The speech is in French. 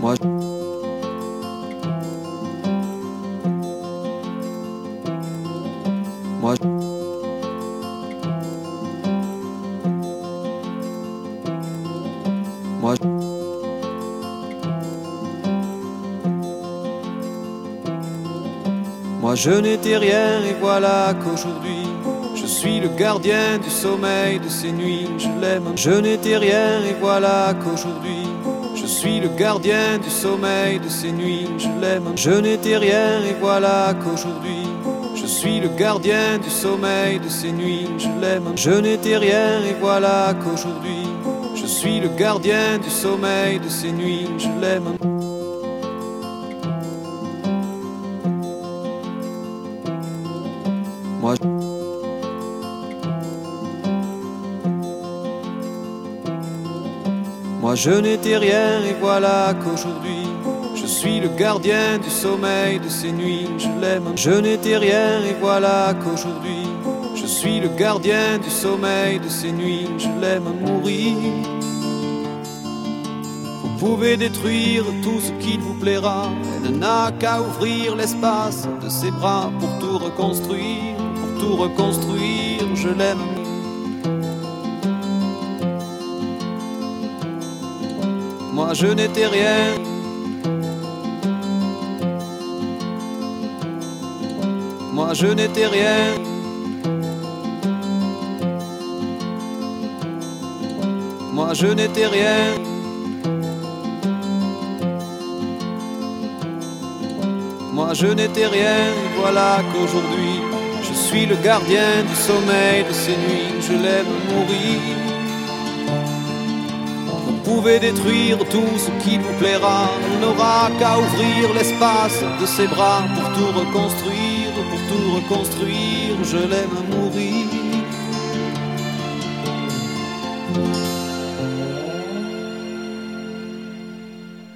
Moi, moi, moi, moi, je n'étais rien et voilà qu'aujourd'hui. Je suis le gardien du sommeil de ces nuits, je l'aime. Je n'étais rien et voilà qu'aujourd'hui suis le gardien du sommeil de ces nuits, je l'aime. Je n'étais rien et voilà qu'aujourd'hui je suis le gardien du sommeil de ces nuits, je l'aime. Je n'étais rien et voilà qu'aujourd'hui je suis le gardien du sommeil de ces nuits, je l'aime. Moi je n'étais rien et voilà qu'aujourd'hui je suis le gardien du sommeil de ces nuits, je l'aime. Je n'étais rien et voilà qu'aujourd'hui je suis le gardien du sommeil de ces nuits, je l'aime mourir. Vous pouvez détruire tout ce qu'il vous plaira, elle n'a qu'à ouvrir l'espace de ses bras pour tout reconstruire, pour tout reconstruire, je l'aime. Moi je n'étais rien. Moi je n'étais rien. Moi je n'étais rien. Moi je n'étais rien, voilà qu'aujourd'hui je suis le gardien du sommeil de ces nuits, je l'aime mourir. Vous pouvez détruire tout ce qui vous plaira. On n'aura qu'à ouvrir l'espace de ses bras pour tout reconstruire, pour tout reconstruire. Je l'aime mourir.